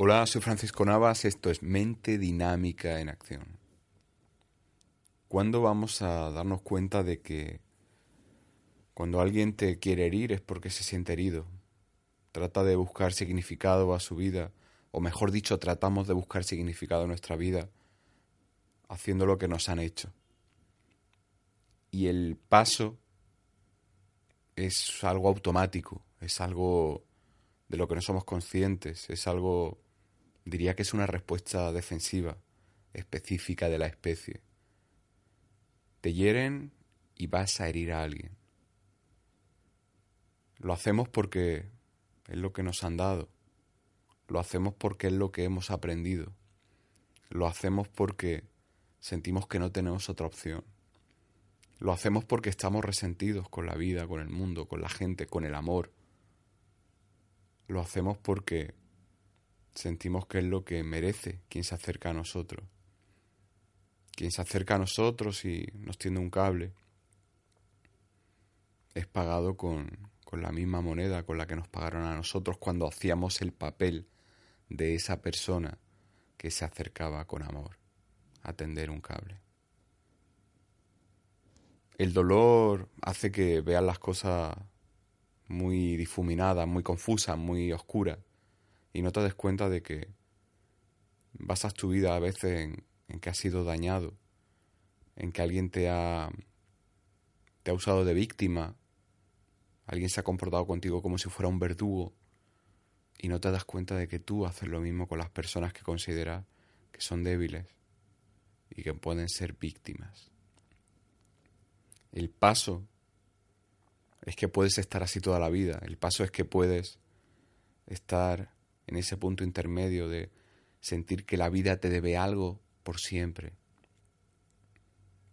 Hola, soy Francisco Navas. Esto es Mente Dinámica en Acción. ¿Cuándo vamos a darnos cuenta de que cuando alguien te quiere herir es porque se siente herido? Trata de buscar significado a su vida o mejor dicho, tratamos de buscar significado en nuestra vida haciendo lo que nos han hecho. Y el paso es algo automático, es algo de lo que no somos conscientes, es algo, diría que es una respuesta defensiva específica de la especie. Te hieren y vas a herir a alguien. Lo hacemos porque es lo que nos han dado lo hacemos porque es lo que hemos aprendido. Lo hacemos porque sentimos que no tenemos otra opción. Lo hacemos porque estamos resentidos con la vida, con el mundo, con la gente, con el amor. Lo hacemos porque sentimos que es lo que merece quien se acerca a nosotros. Quien se acerca a nosotros y nos tiende un cable es pagado con, con la misma moneda con la que nos pagaron a nosotros cuando hacíamos el papel de esa persona que se acercaba con amor a tender un cable. El dolor hace que veas las cosas muy difuminadas, muy confusas, muy oscuras, y no te des cuenta de que basas tu vida a veces en, en que has sido dañado, en que alguien te ha, te ha usado de víctima, alguien se ha comportado contigo como si fuera un verdugo, y no te das cuenta de que tú haces lo mismo con las personas que consideras que son débiles y que pueden ser víctimas. El paso es que puedes estar así toda la vida. El paso es que puedes estar en ese punto intermedio de sentir que la vida te debe algo por siempre.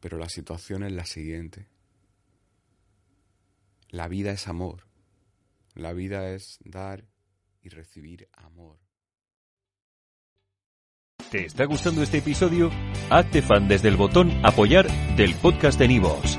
Pero la situación es la siguiente. La vida es amor. La vida es dar y recibir amor. ¿Te está gustando este episodio? Hazte fan desde el botón Apoyar del podcast de Nivos.